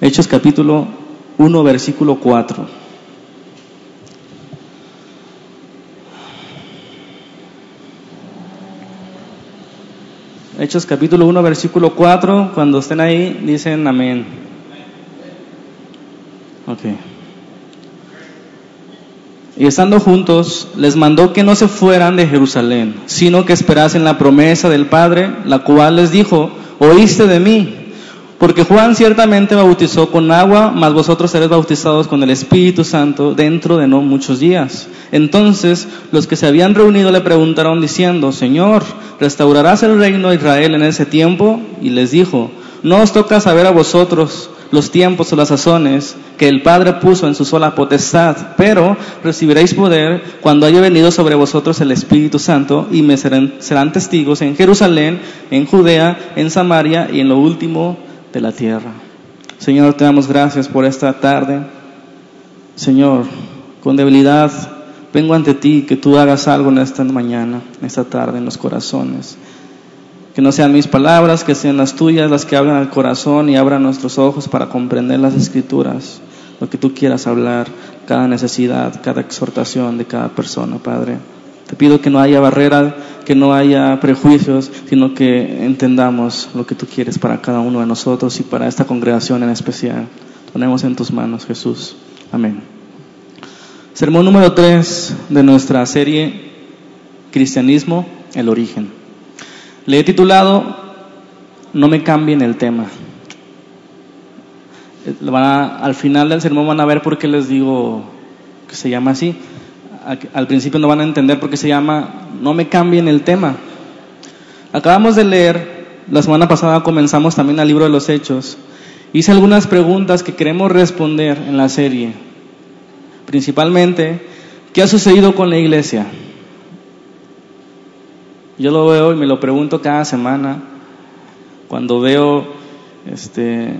Hechos capítulo 1, versículo 4. Hechos capítulo 1, versículo 4. Cuando estén ahí, dicen amén. Ok. Y estando juntos, les mandó que no se fueran de Jerusalén, sino que esperasen la promesa del Padre, la cual les dijo, oíste de mí. Porque Juan ciertamente bautizó con agua, mas vosotros seréis bautizados con el Espíritu Santo dentro de no muchos días. Entonces los que se habían reunido le preguntaron diciendo, Señor, ¿restaurarás el reino de Israel en ese tiempo? Y les dijo, no os toca saber a vosotros los tiempos o las sazones que el Padre puso en su sola potestad, pero recibiréis poder cuando haya venido sobre vosotros el Espíritu Santo y me serán, serán testigos en Jerusalén, en Judea, en Samaria y en lo último de la tierra. Señor, te damos gracias por esta tarde. Señor, con debilidad vengo ante ti, que tú hagas algo en esta mañana, en esta tarde, en los corazones. Que no sean mis palabras, que sean las tuyas las que hablan al corazón y abran nuestros ojos para comprender las escrituras, lo que tú quieras hablar, cada necesidad, cada exhortación de cada persona, Padre. Te pido que no haya barrera, que no haya prejuicios, sino que entendamos lo que tú quieres para cada uno de nosotros y para esta congregación en especial. Ponemos en tus manos, Jesús. Amén. Sermón número 3 de nuestra serie Cristianismo, el origen. Le he titulado No me cambien el tema. al final del sermón van a ver por qué les digo que se llama así. Al principio no van a entender por qué se llama No me cambien el tema. Acabamos de leer, la semana pasada comenzamos también el libro de los Hechos. Hice algunas preguntas que queremos responder en la serie. Principalmente, ¿qué ha sucedido con la iglesia? Yo lo veo y me lo pregunto cada semana cuando veo este,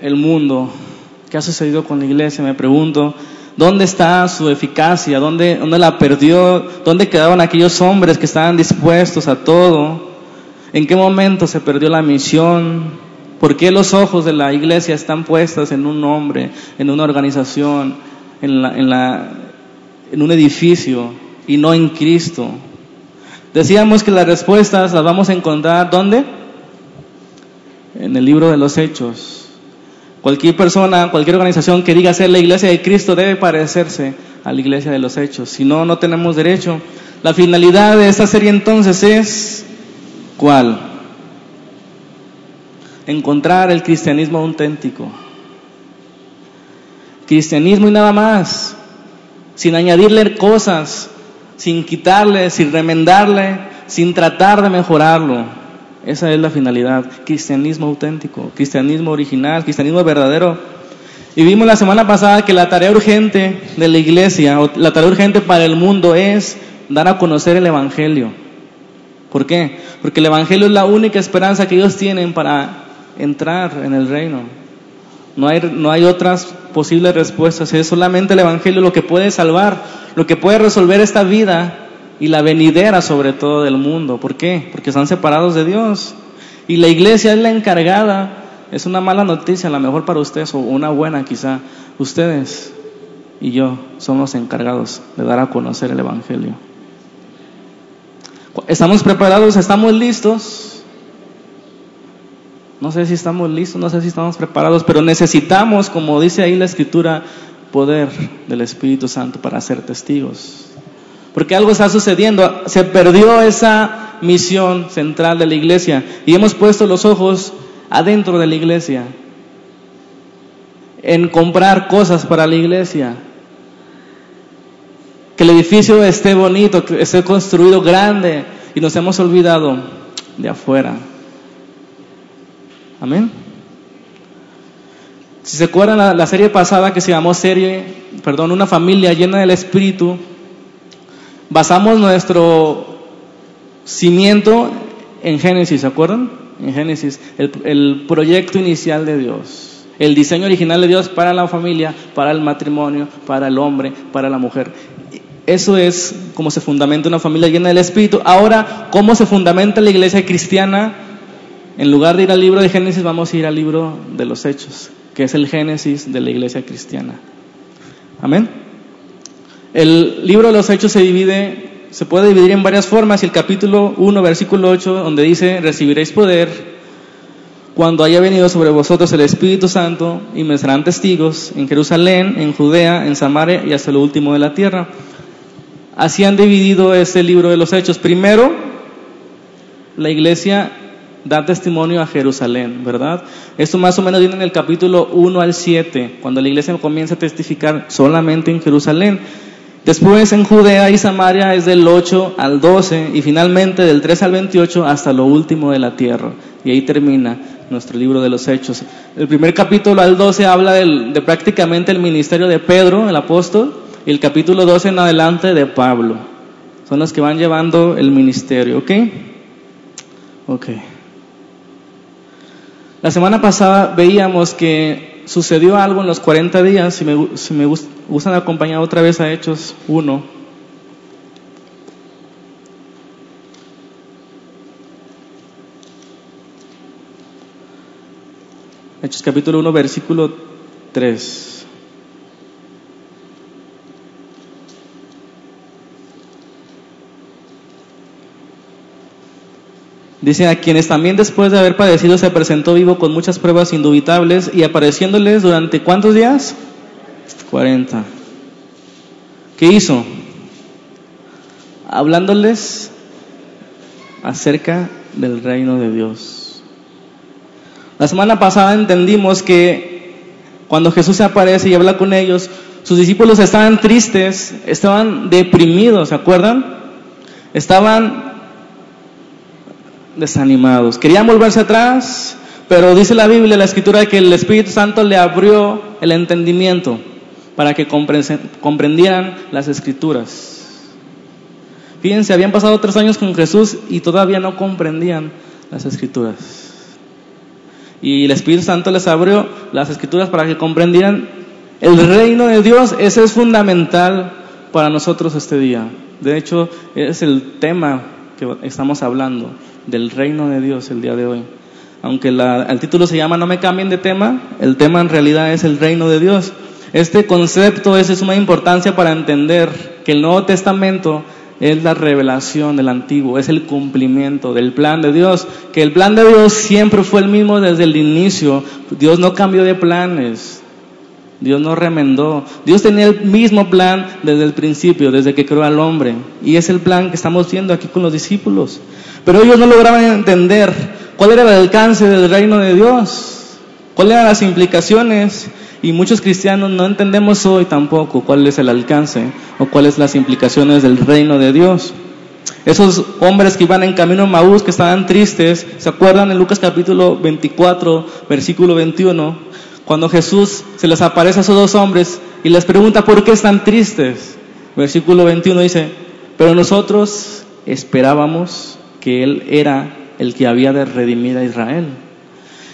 el mundo. ¿Qué ha sucedido con la iglesia? Me pregunto, ¿dónde está su eficacia? ¿Dónde, dónde la perdió? ¿Dónde quedaron aquellos hombres que estaban dispuestos a todo? ¿En qué momento se perdió la misión? ¿Por qué los ojos de la iglesia están puestos en un hombre, en una organización, en, la, en, la, en un edificio y no en Cristo? Decíamos que las respuestas las vamos a encontrar ¿dónde? En el libro de los Hechos. Cualquier persona, cualquier organización que diga ser la iglesia de Cristo debe parecerse a la iglesia de los Hechos. Si no, no tenemos derecho. La finalidad de esta serie entonces es ¿cuál? Encontrar el cristianismo auténtico. Cristianismo y nada más. Sin añadirle cosas, sin quitarle, sin remendarle, sin tratar de mejorarlo. Esa es la finalidad. Cristianismo auténtico, cristianismo original, cristianismo verdadero. Y vimos la semana pasada que la tarea urgente de la iglesia, la tarea urgente para el mundo es dar a conocer el Evangelio. ¿Por qué? Porque el Evangelio es la única esperanza que ellos tienen para entrar en el reino. No hay, no hay otras posibles respuestas. Es solamente el Evangelio lo que puede salvar, lo que puede resolver esta vida y la venidera sobre todo del mundo. ¿Por qué? Porque están separados de Dios. Y la iglesia es la encargada. Es una mala noticia, a lo mejor para ustedes, o una buena quizá. Ustedes y yo somos encargados de dar a conocer el Evangelio. ¿Estamos preparados? ¿Estamos listos? No sé si estamos listos, no sé si estamos preparados, pero necesitamos, como dice ahí la escritura, poder del Espíritu Santo para ser testigos. Porque algo está sucediendo, se perdió esa misión central de la iglesia. Y hemos puesto los ojos adentro de la iglesia, en comprar cosas para la iglesia, que el edificio esté bonito, que esté construido grande. Y nos hemos olvidado de afuera. Amén. Si se acuerdan la, la, serie pasada que se llamó serie, perdón, una familia llena del Espíritu, basamos nuestro cimiento en Génesis, ¿se acuerdan? En Génesis, el, proyecto inicial de Dios, el diseño original de Dios para la familia, para el matrimonio, para el hombre, para la mujer. Eso es como se fundamenta una familia llena del Espíritu. Ahora, ¿cómo se fundamenta la iglesia cristiana? En lugar de ir al libro de Génesis, vamos a ir al libro de los Hechos. que es el génesis de la iglesia cristiana. Amén. El libro de los Hechos se divide, se puede dividir en varias formas y el capítulo 1, versículo 8, donde dice, recibiréis poder cuando haya venido sobre vosotros el Espíritu Santo y me serán testigos en Jerusalén, en Judea, en Samaria y hasta lo último de la tierra. Así han dividido este libro de los Hechos. Primero, la iglesia da testimonio a Jerusalén, ¿verdad? Esto más o menos viene en el capítulo 1 al 7, cuando la iglesia comienza a testificar solamente en Jerusalén. Después en Judea y Samaria es del 8 al 12 y finalmente del 3 al 28 hasta lo último de la tierra. Y ahí termina nuestro libro de los Hechos. El primer capítulo al 12 habla de prácticamente el ministerio de Pedro, el apóstol, y el capítulo 12 en adelante de Pablo. Son los que van llevando el ministerio, ¿ok? Ok. La semana pasada veíamos que sucedió algo en los 40 días, si me, si me gustan acompañar otra vez a Hechos 1. Hechos capítulo 1, versículo 3. Dice, a quienes también después de haber padecido se presentó vivo con muchas pruebas indubitables y apareciéndoles durante cuántos días? 40. ¿Qué hizo? Hablándoles acerca del reino de Dios. La semana pasada entendimos que cuando Jesús se aparece y habla con ellos, sus discípulos estaban tristes, estaban deprimidos, ¿se acuerdan? Estaban desanimados. Querían volverse atrás, pero dice la Biblia, la escritura, que el Espíritu Santo le abrió el entendimiento para que comprendieran las escrituras. Fíjense, habían pasado tres años con Jesús y todavía no comprendían las escrituras. Y el Espíritu Santo les abrió las escrituras para que comprendieran el reino de Dios. Ese es fundamental para nosotros este día. De hecho, es el tema estamos hablando del reino de Dios el día de hoy. Aunque el título se llama No me cambien de tema, el tema en realidad es el reino de Dios. Este concepto es de suma importancia para entender que el Nuevo Testamento es la revelación del Antiguo, es el cumplimiento del plan de Dios, que el plan de Dios siempre fue el mismo desde el inicio. Dios no cambió de planes, Dios no remendó. Dios tenía el mismo plan desde el principio, desde que creó al hombre. Y es el plan que estamos viendo aquí con los discípulos. Pero ellos no lograban entender cuál era el alcance del reino de Dios, cuáles eran las implicaciones. Y muchos cristianos no entendemos hoy tampoco cuál es el alcance o cuáles las implicaciones del reino de Dios. Esos hombres que iban en camino a Maús, que estaban tristes, ¿se acuerdan en Lucas capítulo 24, versículo 21? Cuando Jesús se les aparece a esos dos hombres y les pregunta por qué están tristes. Versículo 21 dice, pero nosotros esperábamos que Él era el que había de redimir a Israel.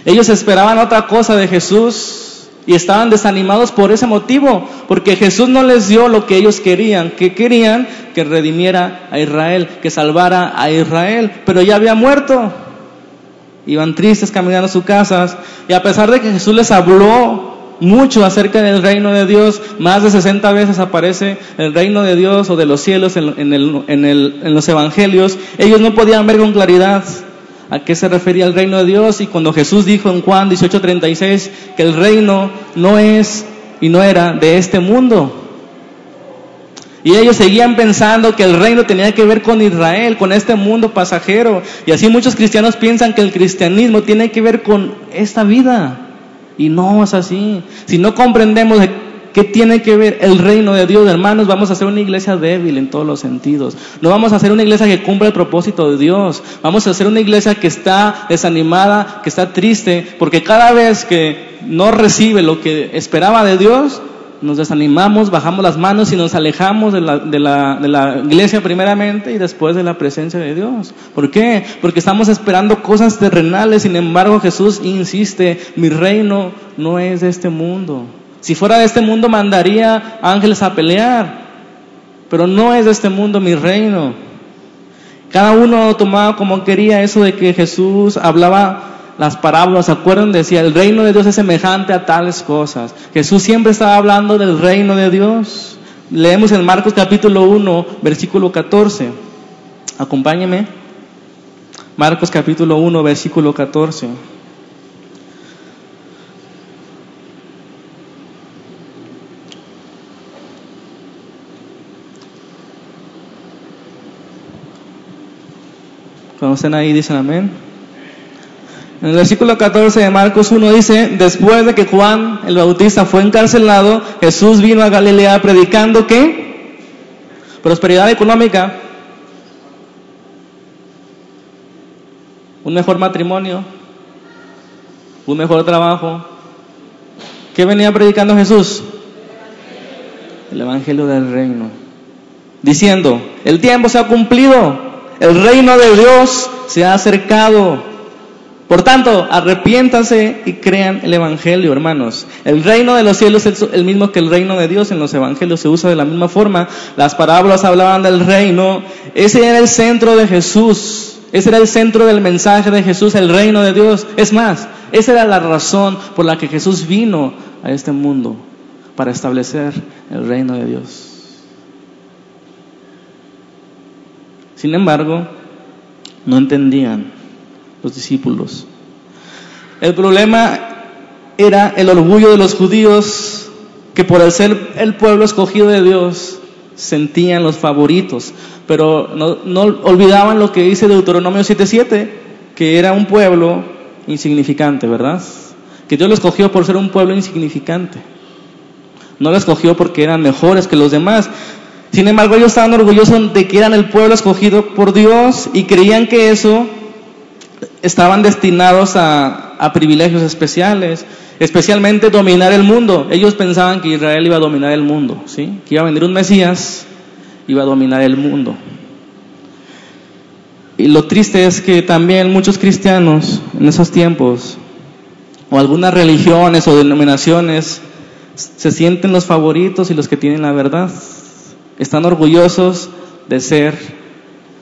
Ellos esperaban otra cosa de Jesús y estaban desanimados por ese motivo, porque Jesús no les dio lo que ellos querían, que querían que redimiera a Israel, que salvara a Israel, pero ya había muerto. Iban tristes caminando a sus casas y a pesar de que Jesús les habló mucho acerca del reino de Dios. Más de 60 veces aparece el reino de Dios o de los cielos en, los evangelios. Ellos no podían ver con claridad a qué se refería el reino de Dios. Y cuando Jesús dijo en Juan 18:36 que el reino no es y no era de este mundo. Y ellos seguían pensando que el reino tenía que ver con Israel, con este mundo pasajero. Y así muchos cristianos piensan que el cristianismo tiene que ver con esta vida. Y no es así. Si no comprendemos qué tiene que ver el reino de Dios, hermanos, vamos a ser una iglesia débil en todos los sentidos. No vamos a ser una iglesia que cumpla el propósito de Dios. Vamos a ser una iglesia que está desanimada, que está triste, porque cada vez que no recibe lo que esperaba de Dios, nos desanimamos, bajamos las manos y nos alejamos de la, de, la, de la, iglesia primeramente y después de la presencia de Dios. ¿Por qué? Porque estamos esperando cosas terrenales, sin embargo Jesús insiste, mi reino no es de este mundo. Si fuera de este mundo mandaría ángeles a pelear, pero no es de este mundo mi reino. Cada uno tomaba como quería eso de que Jesús hablaba las parábolas, acuerdan? Decía, el reino de Dios es semejante a tales cosas. Jesús siempre estaba hablando del reino de Dios. Leemos en Marcos capítulo 1, versículo 14. Acompáñeme. Marcos capítulo 1, versículo 14. Cuando ahí dicen amén. En el versículo 14 de Marcos 1 dice, después de que Juan el Bautista fue encarcelado, Jesús vino a Galilea predicando qué? Prosperidad económica, un mejor matrimonio, un mejor trabajo. ¿Qué venía predicando Jesús? El Evangelio del Reino. Diciendo, el tiempo se ha cumplido, el reino de Dios se ha acercado. Por tanto, arrepiéntanse y crean el Evangelio, hermanos. El reino de los cielos es el mismo que el reino de Dios. En los Evangelios se usa de la misma forma. Las parábolas hablaban del reino. Ese era el centro de Jesús. Ese era el centro del mensaje de Jesús, el reino de Dios. Es más, esa era la razón por la que Jesús vino a este mundo, para establecer el reino de Dios. Sin embargo, no entendían los discípulos. El problema era el orgullo de los judíos que por el ser el pueblo escogido de Dios sentían los favoritos, pero no, olvidaban lo que dice Deuteronomio 7:7, que era un pueblo insignificante, ¿verdad? Que Dios lo escogió por ser un pueblo insignificante. No lo escogió porque eran mejores que los demás, sin embargo, ellos estaban orgullosos de que eran el pueblo escogido por Dios y creían que eso estaban destinados a, privilegios especiales, especialmente dominar el mundo. Ellos pensaban que Israel iba a dominar el mundo, ¿sí? que iba a venir un Mesías, iba a dominar el mundo. Y lo triste es que también muchos cristianos en esos tiempos, o algunas religiones o denominaciones, se sienten los favoritos y los que tienen la verdad están orgullosos de ser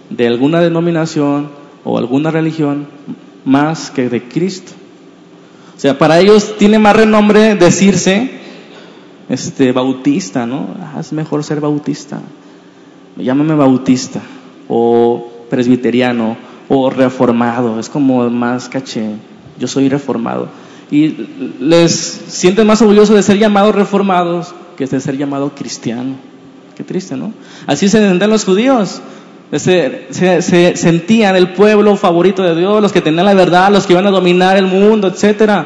de alguna denominación o alguna religión más que de Cristo. O sea, para ellos tiene más renombre decirse este bautista, ¿no? Ah, es mejor ser bautista. Llámame bautista o presbiteriano o reformado, es como más caché. Yo soy reformado. Y les sienten más orgullosos de ser llamados reformados que de ser llamado cristiano. Qué triste, ¿no? Así se sentían los judíos. Se, se, sentían el pueblo favorito de Dios, los que tenían la verdad, los que iban a dominar el mundo, etc.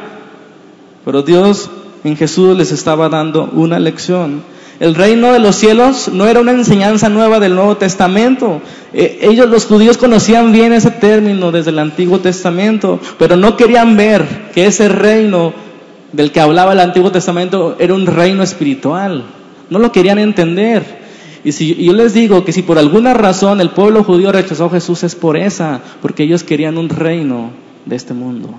Pero Dios en Jesús les estaba dando una lección. El reino de los cielos no era una enseñanza nueva del Nuevo Testamento. Eh, ellos, los judíos, conocían bien ese término desde el Antiguo Testamento, pero no querían ver que ese reino del que hablaba el Antiguo Testamento era un reino espiritual. No lo querían entender. Y si yo les digo que si por alguna razón el pueblo judío rechazó a Jesús es por esa, porque ellos querían un reino de este mundo.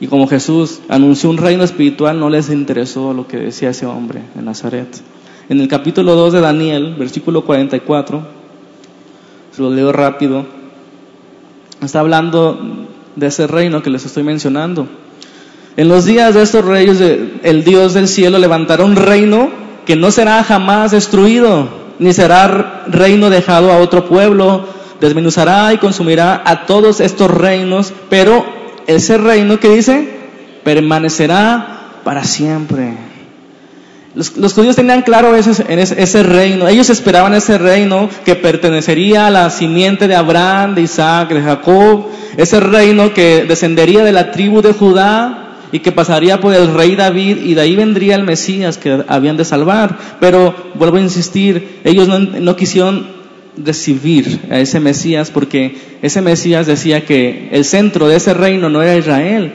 Y como Jesús anunció un reino espiritual, no les interesó lo que decía ese hombre en Nazaret. En el capítulo 2 de Daniel, versículo 44, se lo leo rápido, está hablando de ese reino que les estoy mencionando. En los días de estos reyes, el Dios del cielo levantará un reino que no será jamás destruido, ni será reino dejado a otro pueblo, desmenuzará y consumirá a todos estos reinos, pero ese reino que dice, permanecerá para siempre. Los, judíos tenían claro ese, ese, reino, ellos esperaban ese reino que pertenecería a la simiente de Abraham, de Isaac, de Jacob, ese reino que descendería de la tribu de Judá, y que pasaría por el rey David y de ahí vendría el Mesías que habían de salvar. Pero vuelvo a insistir, ellos no, quisieron recibir a ese Mesías porque ese Mesías decía que el centro de ese reino no era Israel,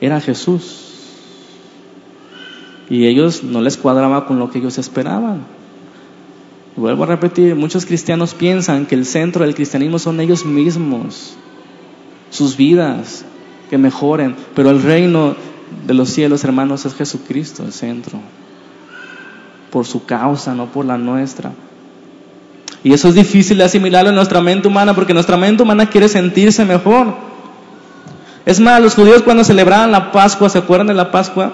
era Jesús. Y ellos no les cuadraba con lo que ellos esperaban. Vuelvo a repetir, muchos cristianos piensan que el centro del cristianismo son ellos mismos, sus vidas, que mejoren, pero el reino de los cielos, hermanos, es Jesucristo el centro. Por su causa, no por la nuestra. Y eso es difícil de asimilarlo en nuestra mente humana porque nuestra mente humana quiere sentirse mejor. Es más, los judíos cuando celebraban la Pascua, ¿se acuerdan de la Pascua?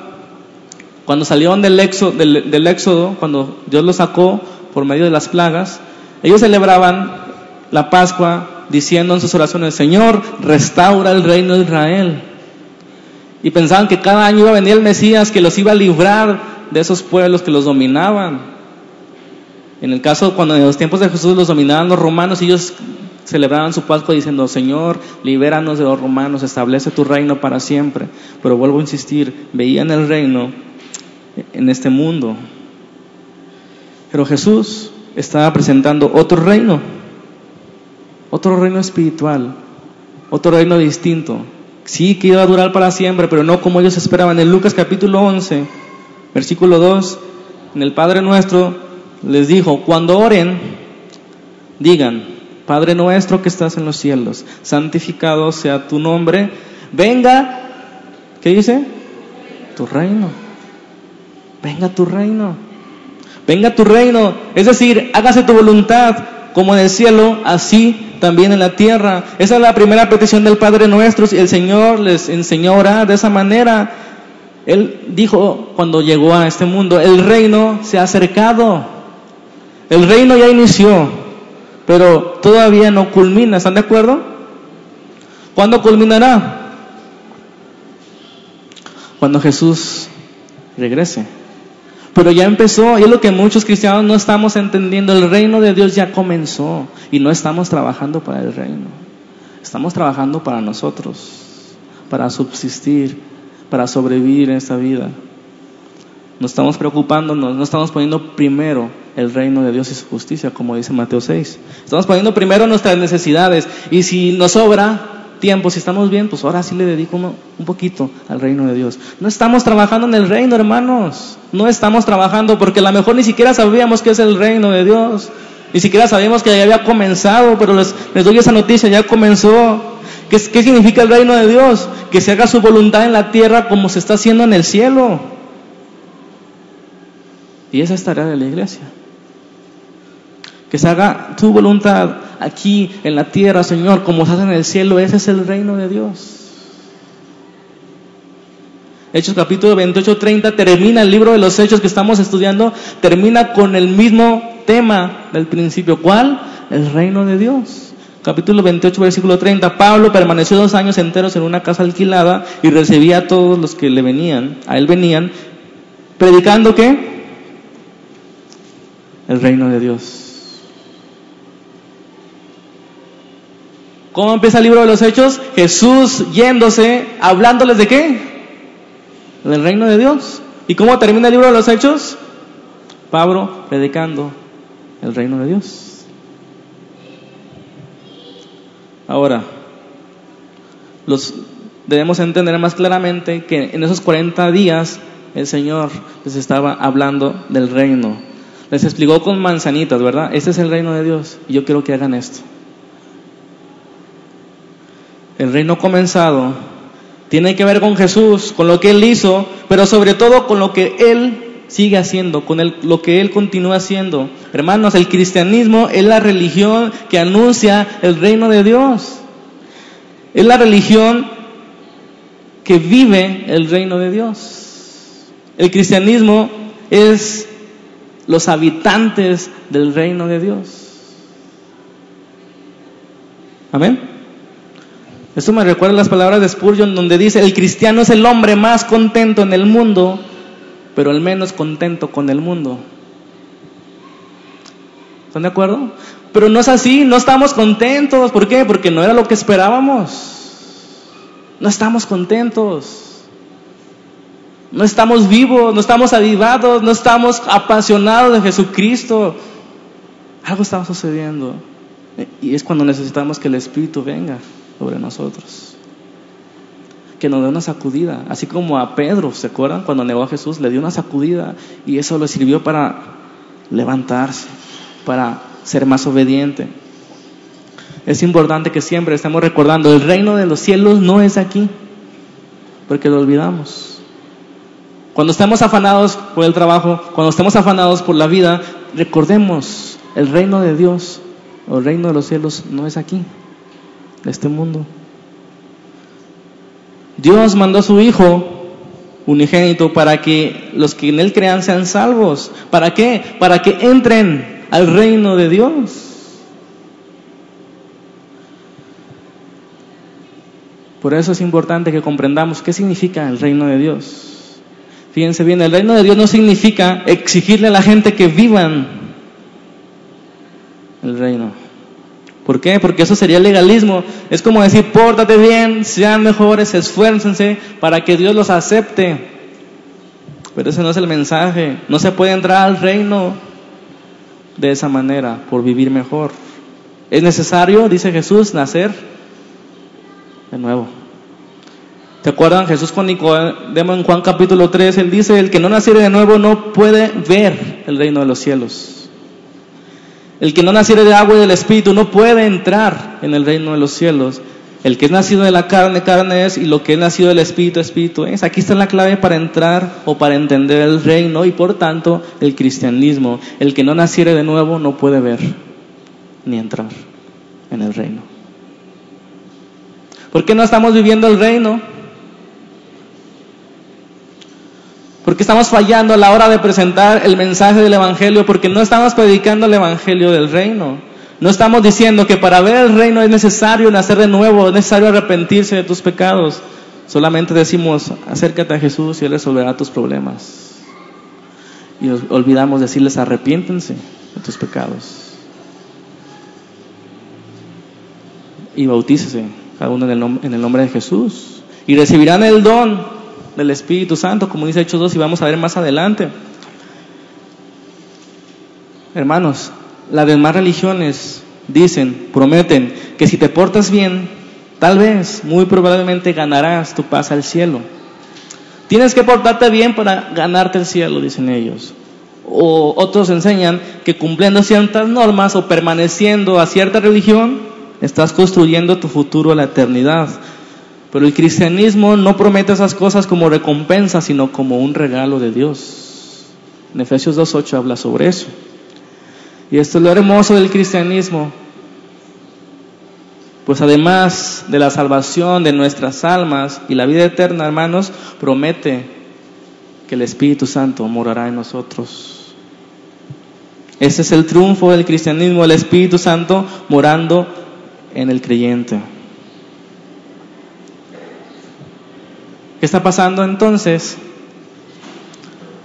Cuando salieron del éxodo, cuando Dios los sacó por medio de las plagas, ellos celebraban la Pascua diciendo en sus oraciones, Señor, restaura el reino de Israel. Y pensaban que cada año iba a venir el Mesías que los iba a librar de esos pueblos que los dominaban. En el caso, cuando en los tiempos de Jesús los dominaban los romanos, ellos celebraban su Pascua diciendo, Señor, libéranos de los romanos, establece tu reino para siempre. Pero vuelvo a insistir, veían el reino en este mundo. Pero Jesús estaba presentando otro reino, otro reino espiritual, otro reino distinto. Sí, que iba a durar para siempre, pero no como ellos esperaban. En Lucas capítulo 11, versículo 2, en el Padre nuestro les dijo, cuando oren, digan, Padre nuestro que estás en los cielos, santificado sea tu nombre, venga, ¿qué dice? Tu reino, venga tu reino, venga tu reino, es decir, hágase tu voluntad como en el cielo, así también en la tierra. Esa es la primera petición del Padre nuestro. Y el Señor les enseñó a orar de esa manera. Él dijo cuando llegó a este mundo, el reino se ha acercado. El reino ya inició, pero todavía no culmina. ¿Están de acuerdo? ¿Cuándo culminará? Cuando Jesús regrese. Pero ya empezó, y es lo que muchos cristianos no estamos entendiendo, el reino de Dios ya comenzó y no estamos trabajando para el reino. Estamos trabajando para nosotros, para subsistir, para sobrevivir en esta vida. No estamos preocupándonos, no estamos poniendo primero el reino de Dios y su justicia, como dice Mateo 6. Estamos poniendo primero nuestras necesidades y si nos sobra, tiempo, si estamos bien, pues ahora sí le dedico un poquito al reino de Dios. No estamos trabajando en el reino, hermanos. No estamos trabajando porque a lo mejor ni siquiera sabíamos qué es el reino de Dios. Ni siquiera sabíamos que ya había comenzado, pero les, les doy esa noticia, ya comenzó. ¿Qué, ¿Qué significa el reino de Dios? Que se haga su voluntad en la tierra como se está haciendo en el cielo. Y esa es tarea de la iglesia. Que se haga tu voluntad aquí en la tierra, Señor, como hace en el cielo. Ese es el reino de Dios. Hechos capítulo 28, 30 termina el libro de los hechos que estamos estudiando, termina con el mismo tema del principio. ¿Cuál? El reino de Dios. Capítulo 28, versículo 30. Pablo permaneció dos años enteros en una casa alquilada y recibía a todos los que le venían, a él venían, predicando qué? El reino de Dios. ¿Cómo empieza el libro de los Hechos? Jesús yéndose, hablándoles de qué? Del reino de Dios. ¿Y cómo termina el libro de los Hechos? Pablo predicando el reino de Dios. Ahora, los debemos entender más claramente que en esos 40 días el Señor les estaba hablando del reino. Les explicó con manzanitas, ¿verdad? Este es el reino de Dios y yo quiero que hagan esto. El reino comenzado tiene que ver con Jesús, con lo que Él hizo, pero sobre todo con lo que Él sigue haciendo, con lo que Él continúa haciendo. Hermanos, el cristianismo es la religión que anuncia el reino de Dios. Es la religión que vive el reino de Dios. El cristianismo es los habitantes del reino de Dios. Amén. Esto me recuerda las palabras de Spurgeon donde dice, el cristiano es el hombre más contento en el mundo, pero el menos contento con el mundo. ¿Están de acuerdo? Pero no es así, no estamos contentos. ¿Por qué? Porque no era lo que esperábamos. No estamos contentos. No estamos vivos, no estamos avivados, no estamos apasionados de Jesucristo. Algo estaba sucediendo. Y es cuando necesitamos que el Espíritu venga sobre nosotros. Que nos dé una sacudida, así como a Pedro, ¿se acuerdan? Cuando negó a Jesús, le dio una sacudida y eso le sirvió para levantarse, para ser más obediente. Es importante que siempre estemos recordando, el reino de los cielos no es aquí, porque lo olvidamos. Cuando estemos afanados por el trabajo, cuando estemos afanados por la vida, recordemos, el reino de Dios el reino de los cielos no es aquí este mundo. Dios mandó a su Hijo unigénito para que los que en Él crean sean salvos. ¿Para qué? Para que entren al reino de Dios. Por eso es importante que comprendamos qué significa el reino de Dios. Fíjense bien, el reino de Dios no significa exigirle a la gente que vivan el reino. ¿Por qué? Porque eso sería legalismo. Es como decir, pórtate bien, sean mejores, esfuércense para que Dios los acepte. Pero ese no es el mensaje. No se puede entrar al reino de esa manera, por vivir mejor. Es necesario, dice Jesús, nacer de nuevo. ¿Se acuerdan? Jesús con Nicodemo en Juan capítulo 3, él dice, el que no naciere de nuevo no puede ver el reino de los cielos. El que no naciere de agua y del Espíritu no puede entrar en el reino de los cielos. El que es nacido de la carne, carne es, y lo que es nacido del Espíritu, Espíritu es. Aquí está la clave para entrar o para entender el reino y por tanto el cristianismo. El que no naciere de nuevo no puede ver ni entrar en el reino. ¿Por qué no estamos viviendo el reino? Porque estamos fallando a la hora de presentar el mensaje del Evangelio, porque no estamos predicando el Evangelio del reino. No estamos diciendo que para ver el reino es necesario nacer de nuevo, es necesario arrepentirse de tus pecados. Solamente decimos, acércate a Jesús y Él resolverá tus problemas. Y olvidamos decirles, arrepiéntense de tus pecados. Y bautícese cada uno en el, en el nombre de Jesús. Y recibirán el don del Espíritu Santo, como dice Hechos 2 y vamos a ver más adelante. Hermanos, las demás religiones dicen, prometen que si te portas bien, tal vez, muy probablemente ganarás tu paz al cielo. Tienes que portarte bien para ganarte el cielo, dicen ellos. O otros enseñan que cumpliendo ciertas normas o permaneciendo a cierta religión, estás construyendo tu futuro a la eternidad. Pero el cristianismo no promete esas cosas como recompensa, sino como un regalo de Dios. En Efesios 2.8 habla sobre eso. Y esto es lo hermoso del cristianismo. Pues además de la salvación de nuestras almas y la vida eterna, hermanos, promete que el Espíritu Santo morará en nosotros. Ese es el triunfo del cristianismo, el Espíritu Santo morando en el creyente. ¿Qué está pasando entonces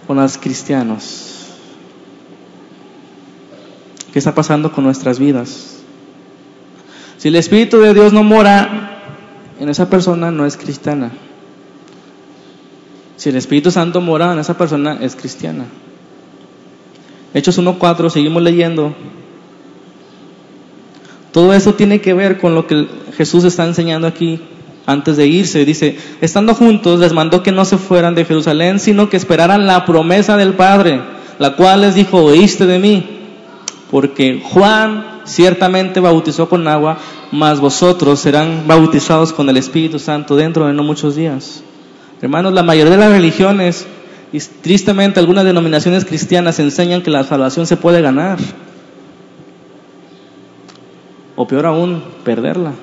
con los cristianos? ¿Qué está pasando con nuestras vidas? Si el Espíritu de Dios no mora en esa persona, no es cristiana. Si el Espíritu Santo mora en esa persona, es cristiana. Hechos 1.4, seguimos leyendo. Todo eso tiene que ver con lo que Jesús está enseñando aquí antes de irse. Dice, estando juntos les mandó que no se fueran de Jerusalén, sino que esperaran la promesa del Padre, la cual les dijo, oíste de mí, porque Juan ciertamente bautizó con agua, mas vosotros serán bautizados con el Espíritu Santo dentro de no muchos días. Hermanos, la mayoría de las religiones y tristemente algunas denominaciones cristianas enseñan que la salvación se puede ganar. O peor aún, perderla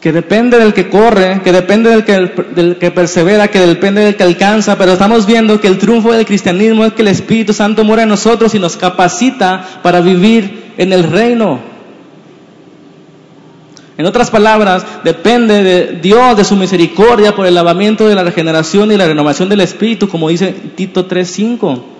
que depende del que corre, que depende del que, del que persevera, que depende del que alcanza, pero estamos viendo que el triunfo del cristianismo es que el Espíritu Santo muere en nosotros y nos capacita para vivir en el reino. En otras palabras, depende de Dios, de su misericordia por el lavamiento de la regeneración y la renovación del Espíritu, como dice Tito 3.5.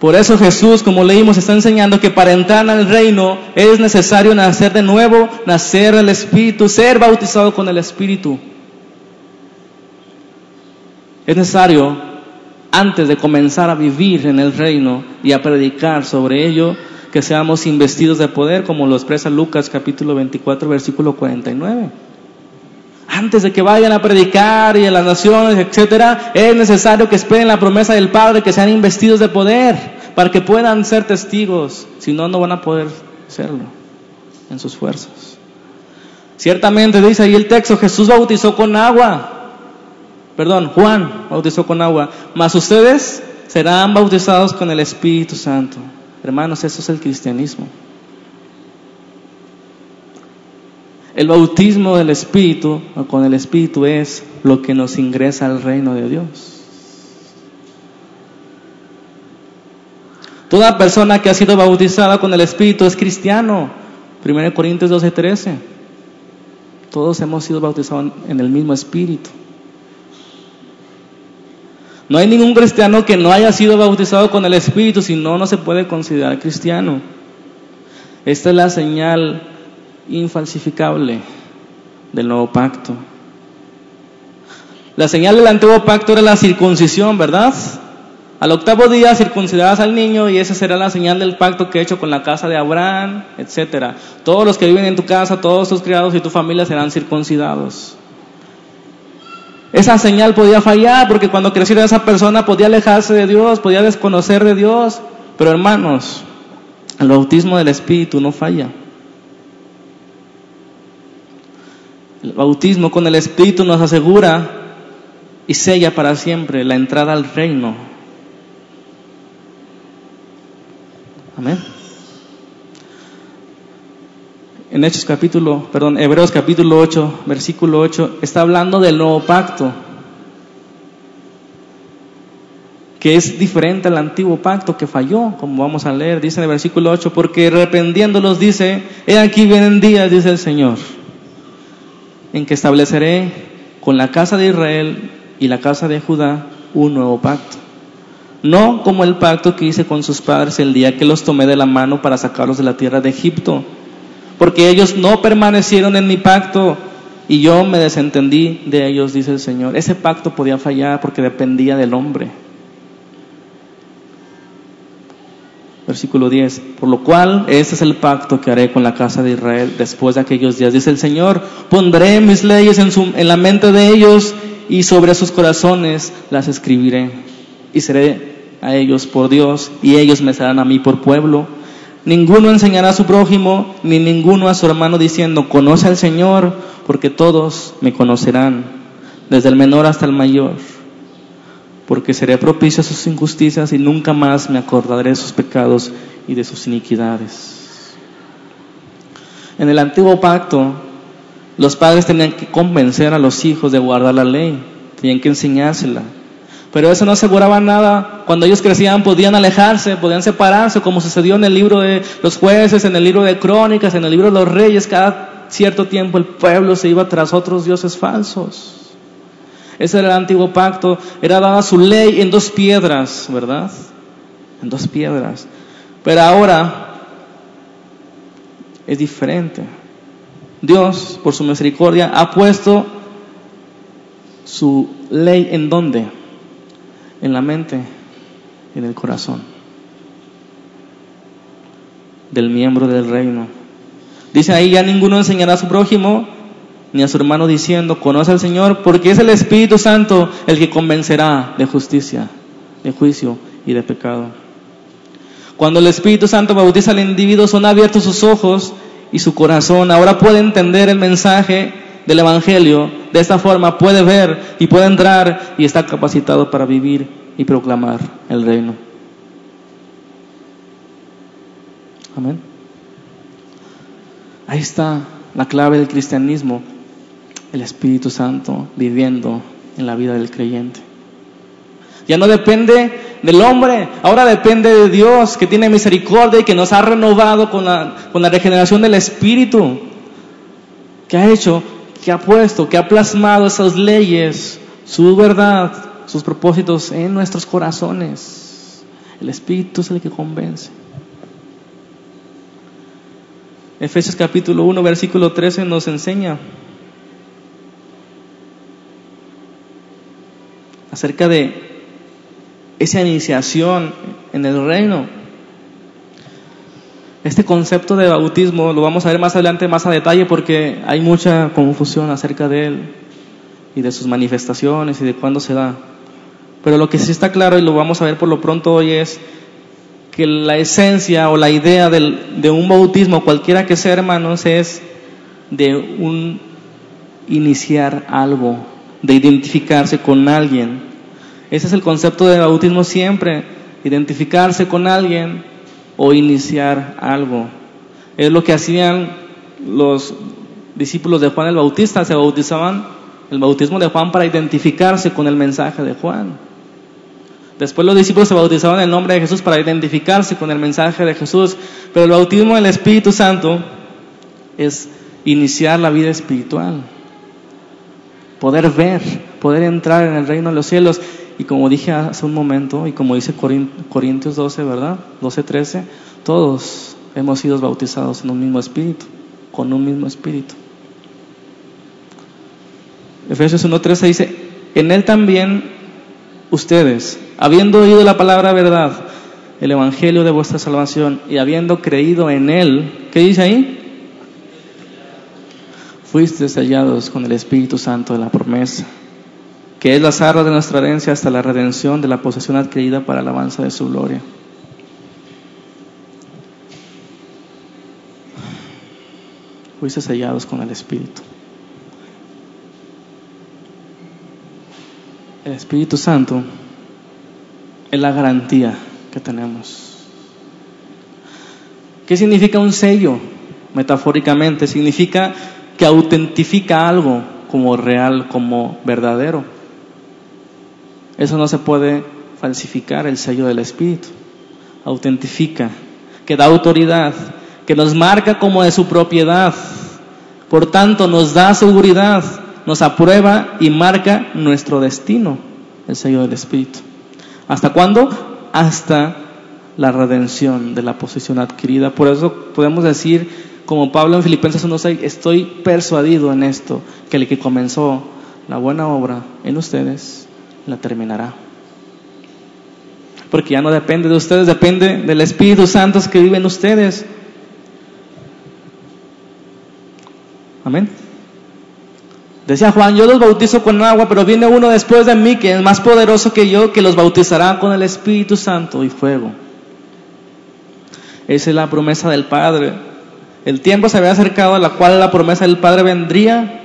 Por eso Jesús, como leímos, está enseñando que para entrar al reino es necesario nacer de nuevo, nacer del Espíritu, ser bautizado con el Espíritu. Es necesario, antes de comenzar a vivir en el reino y a predicar sobre ello, que seamos investidos de poder, como lo expresa Lucas capítulo 24, versículo 49 antes de que vayan a predicar y a las naciones, etcétera, es necesario que esperen la promesa del Padre, que sean investidos de poder, para que puedan ser testigos. Si no, no van a poder serlo en sus fuerzas. Ciertamente dice ahí el texto, Jesús bautizó con agua. Perdón, Juan bautizó con agua. Mas ustedes serán bautizados con el Espíritu Santo. Hermanos, eso es el cristianismo. El bautismo del Espíritu o con el Espíritu es lo que nos ingresa al reino de Dios. Toda persona que ha sido bautizada con el Espíritu es cristiano. 1 Corintios 12, 13. Todos hemos sido bautizados en el mismo Espíritu. No hay ningún cristiano que no haya sido bautizado con el Espíritu, si no, no se puede considerar cristiano. Esta es la señal infalsificable del nuevo pacto. La señal del antiguo pacto era la circuncisión, ¿verdad? Al octavo día circuncidarás al niño y esa será la señal del pacto que he hecho con la casa de Abraham, etc. Todos los que viven en tu casa, todos tus criados y tu familia serán circuncidados. Esa señal podía fallar porque cuando creciera esa persona podía alejarse de Dios, podía desconocer de Dios. Pero hermanos, el bautismo del Espíritu no falla. El bautismo con el Espíritu nos asegura y sella para siempre la entrada al reino. Amén. En Hechos capítulo, perdón, Hebreos capítulo 8, versículo 8, está hablando del nuevo pacto, que es diferente al antiguo pacto que falló, como vamos a leer, dice en el versículo 8, porque arrependiéndolos dice, he aquí vienen días, dice el Señor en que estableceré con la casa de Israel y la casa de Judá un nuevo pacto. No como el pacto que hice con sus padres el día que los tomé de la mano para sacarlos de la tierra de Egipto, porque ellos no permanecieron en mi pacto y yo me desentendí de ellos, dice el Señor. Ese pacto podía fallar porque dependía del hombre. Versículo 10. Por lo cual, este es el pacto que haré con la casa de Israel después de aquellos días. Dice el Señor, pondré mis leyes en, su, en la mente de ellos y sobre sus corazones las escribiré. Y seré a ellos por Dios y ellos me serán a mí por pueblo. Ninguno enseñará a su prójimo ni ninguno a su hermano diciendo, conoce al Señor, porque todos me conocerán, desde el menor hasta el mayor porque seré propicio a sus injusticias y nunca más me acordaré de sus pecados y de sus iniquidades. En el antiguo pacto, los padres tenían que convencer a los hijos de guardar la ley, tenían que enseñársela. Pero eso no aseguraba nada. Cuando ellos crecían podían alejarse, podían separarse, como sucedió en el libro de los jueces, en el libro de crónicas, en el libro de los reyes. Cada cierto tiempo el pueblo se iba tras otros dioses falsos. Ese era el antiguo pacto. Era dada su ley en dos piedras, ¿verdad? En dos piedras. Pero ahora es diferente. Dios, por su misericordia, ha puesto su ley en dónde? En la mente, en el corazón del miembro del reino. Dice ahí, ya ninguno enseñará a su prójimo ni a su hermano diciendo, conoce al Señor, porque es el Espíritu Santo el que convencerá de justicia, de juicio y de pecado. Cuando el Espíritu Santo bautiza al individuo, son abiertos sus ojos y su corazón. Ahora puede entender el mensaje del Evangelio. De esta forma puede ver y puede entrar y está capacitado para vivir y proclamar el reino. Amén. Ahí está la clave del cristianismo el Espíritu Santo viviendo en la vida del creyente. Ya no depende del hombre, ahora depende de Dios que tiene misericordia y que nos ha renovado con la, con la regeneración del Espíritu, que ha hecho, que ha puesto, que ha plasmado esas leyes, su verdad, sus propósitos en nuestros corazones. El Espíritu es el que convence. Efesios capítulo 1, versículo 13 nos enseña acerca de esa iniciación en el reino. Este concepto de bautismo lo vamos a ver más adelante, más a detalle, porque hay mucha confusión acerca de él y de sus manifestaciones y de cuándo se da. Pero lo que sí está claro y lo vamos a ver por lo pronto hoy es que la esencia o la idea de un bautismo, cualquiera que sea, hermanos, es de un iniciar algo, de identificarse con alguien. Ese es el concepto de bautismo siempre, identificarse con alguien o iniciar algo. Es lo que hacían los discípulos de Juan el Bautista se bautizaban el bautismo de Juan para identificarse con el mensaje de Juan. Después los discípulos se bautizaban en el nombre de Jesús para identificarse con el mensaje de Jesús. Pero el bautismo del Espíritu Santo es iniciar la vida espiritual. Poder ver, poder entrar en el reino de los cielos. Y como dije hace un momento, y como dice Corintios 12, ¿verdad? 12, 13, todos hemos sido bautizados en un mismo espíritu, con un mismo espíritu. Efesios 1.13 dice, en él también ustedes, habiendo oído la palabra verdad, el evangelio de vuestra salvación, y habiendo creído en él, ¿qué dice ahí? Fuiste sellados con el Espíritu Santo de la promesa, que es la zarra de nuestra herencia hasta la redención de la posesión adquirida para la alabanza de su gloria. Fuiste sellados con el Espíritu. El Espíritu Santo es la garantía que tenemos. ¿Qué significa un sello? Metafóricamente, significa que autentifica algo como real, como verdadero. Eso no se puede falsificar, el sello del Espíritu. Autentifica, que da autoridad, que nos marca como de su propiedad. Por tanto, nos da seguridad, nos aprueba y marca nuestro destino, el sello del Espíritu. ¿Hasta cuándo? Hasta la redención de la posición adquirida. Por eso podemos decir, como Pablo en Filipenses 1.6, estoy persuadido en esto, que el que comenzó la buena obra en ustedes, la terminará. Porque ya no depende de ustedes, depende del Espíritu Santo que vive en ustedes. Amén. Decía Juan, yo los bautizo con agua, pero viene uno después de mí que es más poderoso que yo, que los bautizará con el Espíritu Santo y fuego. Esa es la promesa del Padre. El tiempo se había acercado a la cual la promesa del Padre vendría.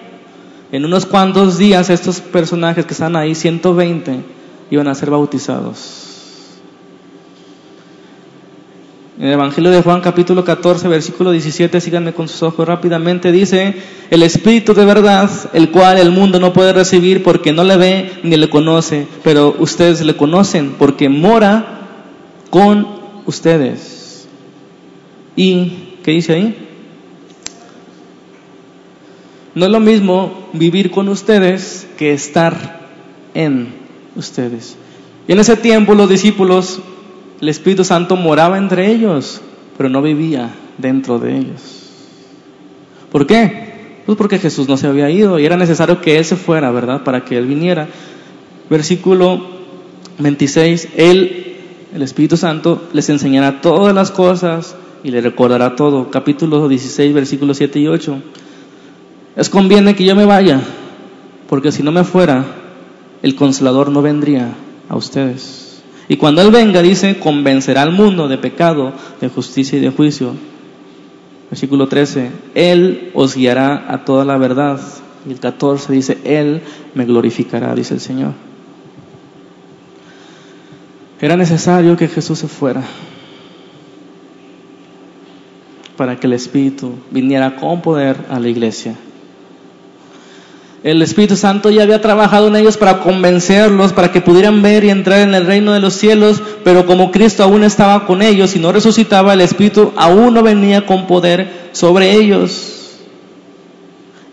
En unos cuantos días estos personajes que están ahí, 120, iban a ser bautizados. En el Evangelio de Juan capítulo 14, versículo 17, síganme con sus ojos rápidamente, dice, el Espíritu de verdad, el cual el mundo no puede recibir porque no le ve ni le conoce, pero ustedes le conocen porque mora con ustedes. ¿Y qué dice ahí? No es lo mismo vivir con ustedes que estar en ustedes. Y en ese tiempo los discípulos el Espíritu Santo moraba entre ellos, pero no vivía dentro de ellos. ¿Por qué? Pues porque Jesús no se había ido y era necesario que Él se fuera, ¿verdad? Para que Él viniera. Versículo 26, Él, el Espíritu Santo, les enseñará todas las cosas y le recordará todo. Capítulo 16, versículos 7 y 8. Es conviene que yo me vaya, porque si no me fuera, el consolador no vendría a ustedes. Y cuando Él venga, dice, convencerá al mundo de pecado, de justicia y de juicio. Versículo 13, Él os guiará a toda la verdad. Y el 14 dice, Él me glorificará, dice el Señor. Era necesario que Jesús se fuera para que el Espíritu viniera con poder a la iglesia el Espíritu Santo ya había trabajado en ellos para convencerlos, para que pudieran ver y entrar en el reino de los cielos, pero como Cristo aún estaba con ellos y no resucitaba, el Espíritu aún no venía con poder sobre ellos.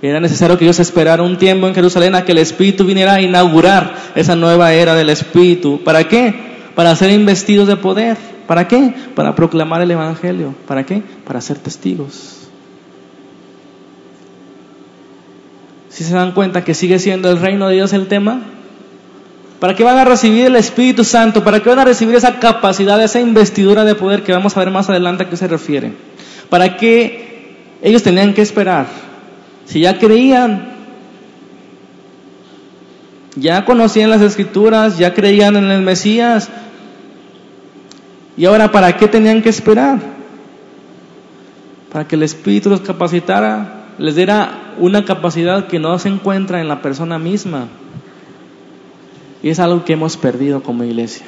Era necesario que ellos esperaran un tiempo en Jerusalén a que el Espíritu viniera a inaugurar esa nueva era del Espíritu. ¿Para qué? Para ser investidos de poder. ¿Para qué? Para proclamar el Evangelio. ¿Para qué? Para ser testigos. Si se dan cuenta que sigue siendo el reino de Dios el tema, ¿para qué van a recibir el Espíritu Santo? ¿Para qué van a recibir esa capacidad, esa investidura de poder que vamos a ver más adelante a qué se refiere? ¿Para qué ellos tenían que esperar? Si ya creían, ya conocían las escrituras, ya creían en el Mesías, ¿y ahora para qué tenían que esperar? Para que el Espíritu los capacitara les diera una capacidad que no se encuentra en la persona misma. Y es algo que hemos perdido como iglesia.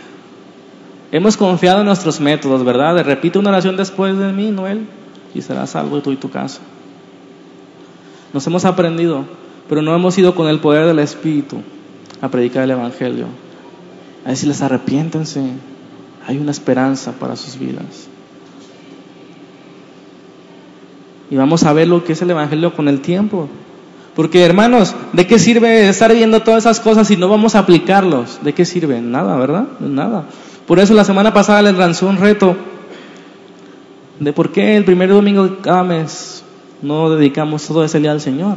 Hemos confiado en nuestros métodos, ¿verdad? Repite una oración después de mí, Noel, y serás salvo tú y tu casa. nos hemos aprendido, pero no hemos ido con el poder del Espíritu a predicar el Evangelio. A decirles arrepiéntense, hay una esperanza para sus vidas. Y vamos a ver lo que es el Evangelio con el tiempo. Porque hermanos, ¿de qué sirve estar viendo todas esas cosas si no vamos a aplicarlos? ¿De qué sirve? Nada, ¿verdad? Nada. Por eso la semana pasada les lanzó un reto de por qué el primer domingo de cada mes no dedicamos todo ese día al Señor.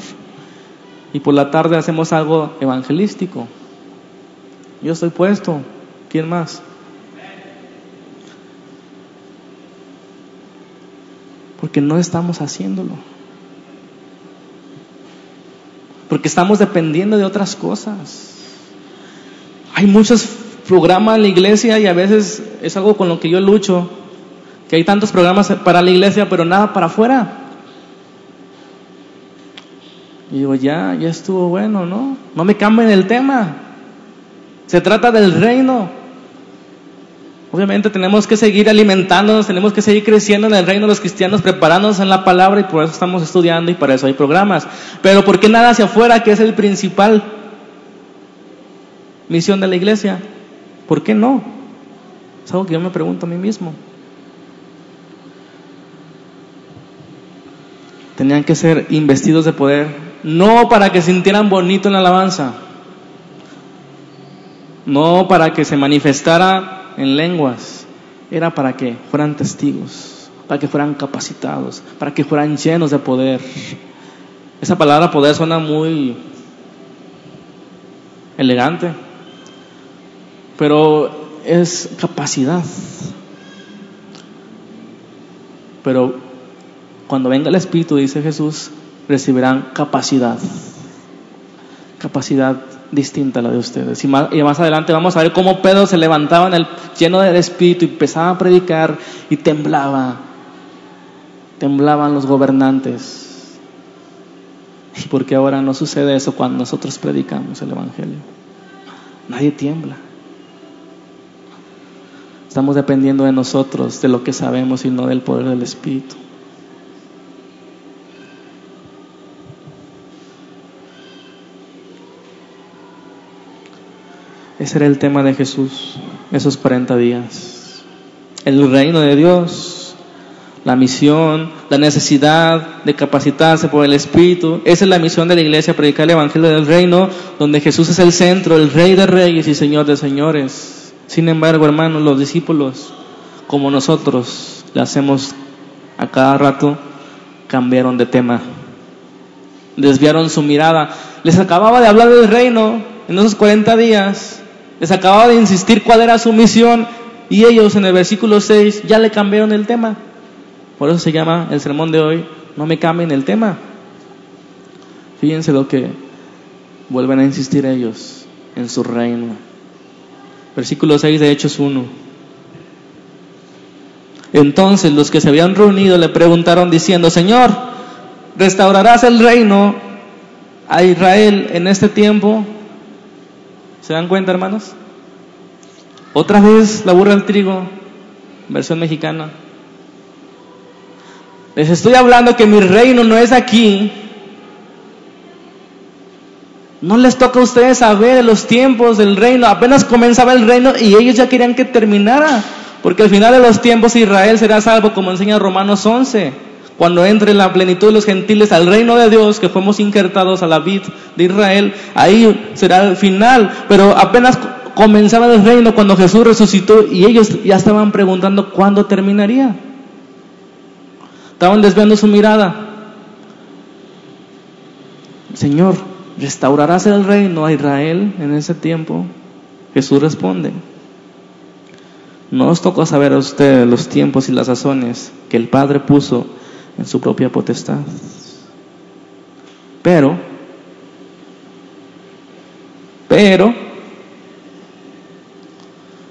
Y por la tarde hacemos algo evangelístico. Yo estoy puesto. ¿Quién más? Porque no estamos haciéndolo. Porque estamos dependiendo de otras cosas. Hay muchos programas en la iglesia y a veces es algo con lo que yo lucho. Que hay tantos programas para la iglesia, pero nada para afuera. Y digo, ya, ya estuvo bueno, ¿no? No me cambien el tema. Se trata del reino. Obviamente tenemos que seguir alimentándonos, tenemos que seguir creciendo en el reino de los cristianos, preparándonos en la palabra y por eso estamos estudiando y para eso hay programas. Pero ¿por qué nada hacia afuera, que es el principal misión de la iglesia? ¿Por qué no? Es algo que yo me pregunto a mí mismo. Tenían que ser investidos de poder, no para que sintieran bonito en la alabanza, no para que se manifestara en lenguas era para que fueran testigos, para que fueran capacitados, para que fueran llenos de poder. Esa palabra poder suena muy elegante, pero es capacidad. Pero cuando venga el Espíritu, dice Jesús, recibirán capacidad. Capacidad distinta a la de ustedes. Y más, y más, adelante vamos a ver cómo Pedro se levantaba en el, lleno del Espíritu y empezaba a predicar y temblaba. Temblaban los gobernantes. ¿Y por qué ahora no sucede eso cuando nosotros predicamos el Evangelio? Nadie tiembla. Estamos dependiendo de nosotros, de lo que sabemos y no del poder del Espíritu. Ese era el tema de Jesús esos 40 días. El reino de Dios, la misión, la necesidad de capacitarse por el Espíritu. Esa es la misión de la iglesia, predicar el Evangelio del reino, donde Jesús es el centro, el rey de reyes y señor de señores. Sin embargo, hermanos, los discípulos, como nosotros le hacemos a cada rato, cambiaron de tema. Desviaron su mirada. Les acababa de hablar del reino en esos 40 días les acababa de insistir cuál era su misión y ellos en el versículo 6 ya le cambiaron el tema. Por eso se llama el sermón de hoy, no me cambien el tema. Fíjense lo que vuelven a insistir ellos en su reino. Versículo 6 de Hechos 1. Entonces los que se habían reunido le preguntaron diciendo, Señor, ¿restaurarás el reino a Israel en este tiempo? ¿Se dan cuenta, hermanos? Otra vez la burra del trigo, versión mexicana. Les estoy hablando que mi reino no es aquí. No les toca a ustedes saber los tiempos del reino. Apenas comenzaba el reino y ellos ya querían que terminara. Porque al final de los tiempos Israel será salvo, como enseña Romanos 11 cuando entre la plenitud de los gentiles al reino de Dios, que fuimos injertados a la vid de Israel, ahí será el final. Pero apenas comenzaba el reino cuando Jesús resucitó y ellos ya estaban preguntando cuándo terminaría. Estaban desviando su mirada. Señor, ¿restaurarás el reino a Israel en ese tiempo? Jesús responde, no os tocó saber a ustedes los tiempos y las sazones que el Padre puso en su propia potestad. Pero, pero,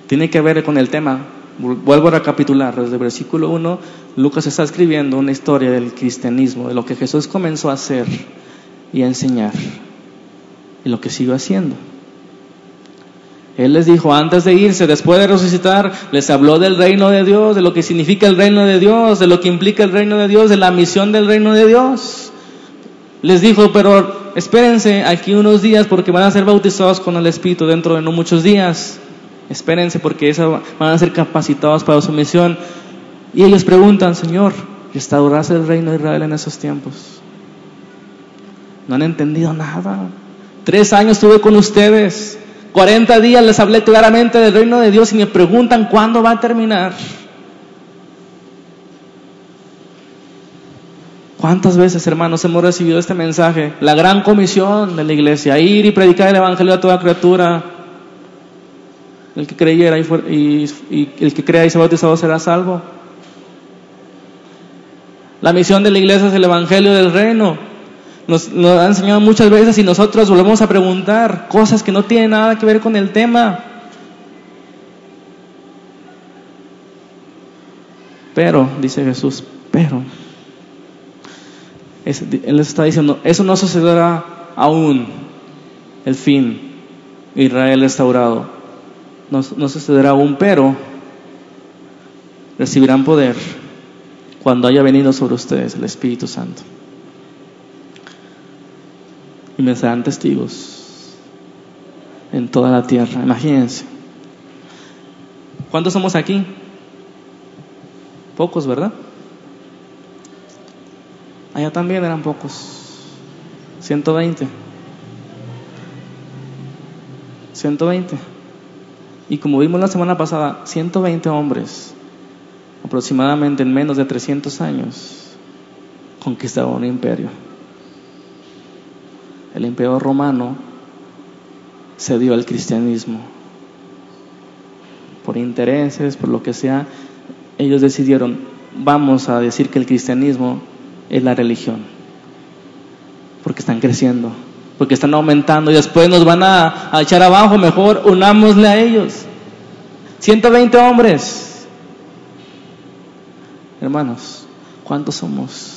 tiene que ver con el tema. Vuelvo a recapitular, desde el versículo 1, Lucas está escribiendo una historia del cristianismo, de lo que Jesús comenzó a hacer y a enseñar, y lo que sigue haciendo. Él les dijo antes de irse, después de resucitar, les habló del reino de Dios, de lo que significa el reino de Dios, de lo que implica el reino de Dios, de la misión del reino de Dios. Les dijo, pero espérense aquí unos días porque van a ser bautizados con el Espíritu dentro de no muchos días. Espérense porque van a ser capacitados para su misión. Y ellos preguntan, Señor, ¿restaurarse el reino de Israel en esos tiempos? No han entendido nada. Tres años estuve con ustedes. Cuarenta días les hablé claramente del reino de Dios y me preguntan cuándo va a terminar. ¿Cuántas veces, hermanos, hemos recibido este mensaje? La gran comisión de la iglesia, ir y predicar el Evangelio a toda criatura. El que creyera y, el que crea y se bautizado será salvo. La misión de la iglesia es el Evangelio del reino. Nos, nos ha enseñado muchas veces y nosotros volvemos a preguntar cosas que no tienen nada que ver con el tema. Pero, dice Jesús, pero él les está diciendo, eso no sucederá aún el fin, Israel restaurado. No, no sucederá aún, pero recibirán poder cuando haya venido sobre ustedes el Espíritu Santo. Y me serán testigos en toda la tierra. Imagínense. ¿Cuántos somos aquí? Pocos, ¿verdad? Allá también eran pocos. 120. 120. Y como vimos la semana pasada, 120 hombres, aproximadamente en menos de 300 años, conquistaron un imperio. El imperio romano se dio al cristianismo. Por intereses, por lo que sea, ellos decidieron, vamos a decir que el cristianismo es la religión. Porque están creciendo, porque están aumentando y después nos van a, echar abajo, mejor unámosle a ellos. 120 hombres. Hermanos, ¿cuántos somos?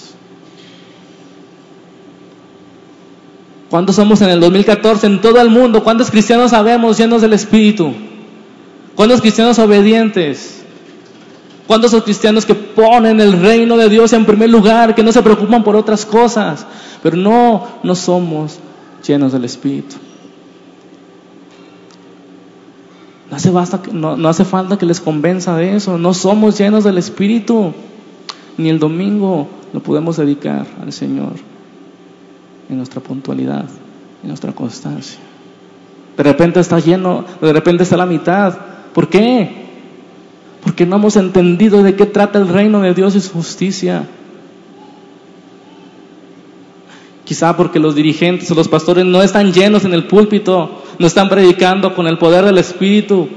¿Cuántos somos en el 2014 en todo el mundo? ¿Cuántos cristianos sabemos llenos del Espíritu? ¿Cuántos cristianos obedientes? ¿Cuántos son cristianos que ponen el reino de Dios en primer lugar, que no se preocupan por otras cosas? Pero no, no somos llenos del Espíritu. No hace, no hace falta que les convenza de eso. No somos llenos del Espíritu. Ni el domingo lo podemos dedicar al Señor en nuestra puntualidad, en nuestra constancia. De repente está lleno, de repente está la mitad. ¿Por qué? porque no hemos entendido de qué trata el reino de Dios y su justicia. Quizá porque los dirigentes o los pastores no están llenos en el púlpito, no están predicando con el poder del Espíritu.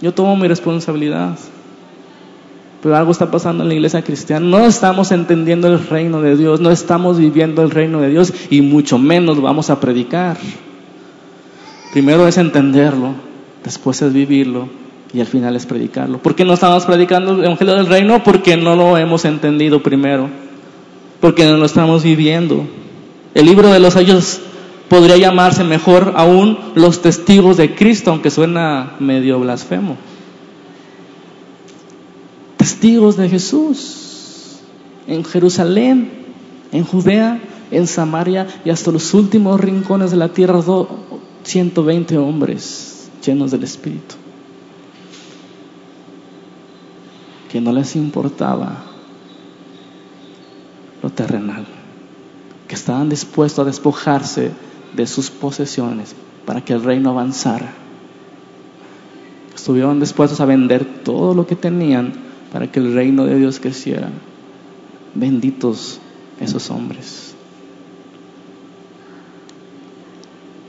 Yo tomo mi responsabilidad. Pero algo está pasando en la iglesia cristiana. No estamos entendiendo el reino de Dios, no estamos viviendo el reino de Dios y mucho menos vamos a predicar. Primero es entenderlo, después es vivirlo y al final es predicarlo. ¿Por qué no estamos predicando el Evangelio del Reino? Porque no lo hemos entendido primero, porque no lo estamos viviendo. El libro de los años podría llamarse mejor aún los testigos de Cristo, aunque suena medio blasfemo. Testigos de Jesús en Jerusalén, en Judea, en Samaria y hasta los últimos rincones de la tierra, 120 hombres llenos del Espíritu. que no les importaba lo terrenal, que estaban dispuestos a despojarse de sus posesiones para que el reino avanzara. Estuvieron dispuestos a vender todo lo que tenían para que el reino de Dios creciera. Benditos esos hombres.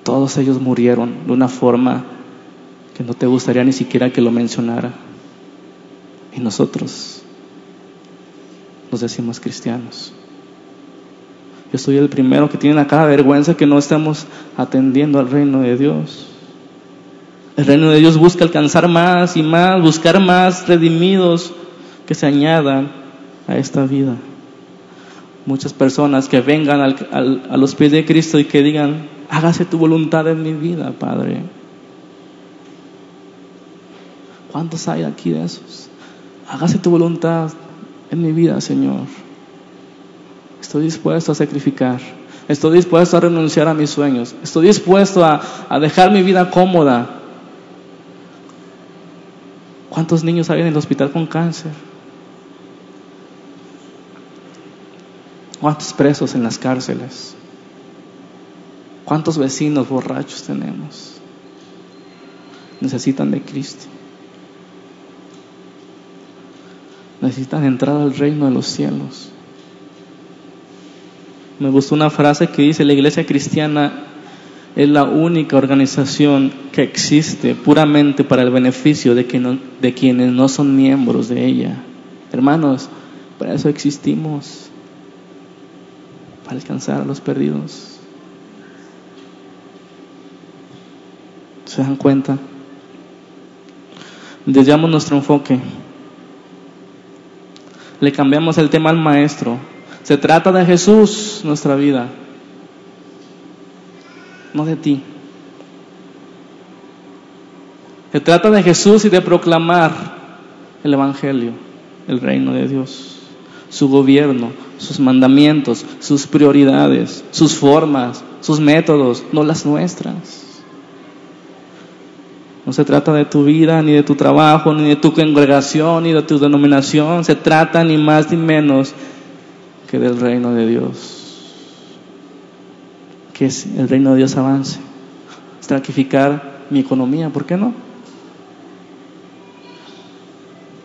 Todos ellos murieron de una forma que no te gustaría ni siquiera que lo mencionara. Y nosotros nos decimos cristianos. Yo soy el primero que tiene acá vergüenza que no estamos atendiendo al reino de Dios. El reino de Dios busca alcanzar más y más, buscar más redimidos que se añadan a esta vida. Muchas personas que vengan a los pies de Cristo y que digan, hágase tu voluntad en mi vida, Padre. ¿Cuántos hay aquí de esos? hágase tu voluntad en mi vida, Señor. Estoy dispuesto a sacrificar. Estoy dispuesto a renunciar a mis sueños. Estoy dispuesto a, a dejar mi vida cómoda. ¿Cuántos niños hay en el hospital con cáncer? ¿Cuántos presos en las cárceles? ¿Cuántos vecinos borrachos tenemos? Necesitan de Cristo. Necesitan entrar al reino de los cielos. Me gustó una frase que dice, la iglesia cristiana es la única organización que existe puramente para el beneficio de, de quienes no son miembros de ella. Hermanos, para eso existimos, alcanzar a los perdidos. ¿Se dan cuenta? Desviamos nuestro enfoque. Le cambiamos el tema al maestro. Se trata de Jesús, nuestra vida, no de ti. Se trata de Jesús y de proclamar el Evangelio, el reino de Dios, su gobierno, sus mandamientos, sus prioridades, sus formas, sus métodos, no las nuestras. No se trata de tu vida, ni de tu trabajo, ni de tu congregación, ni de tu denominación. Se trata ni más ni menos que del reino de Dios. Que el reino de Dios avance. Sacrificar mi economía, ¿por qué no?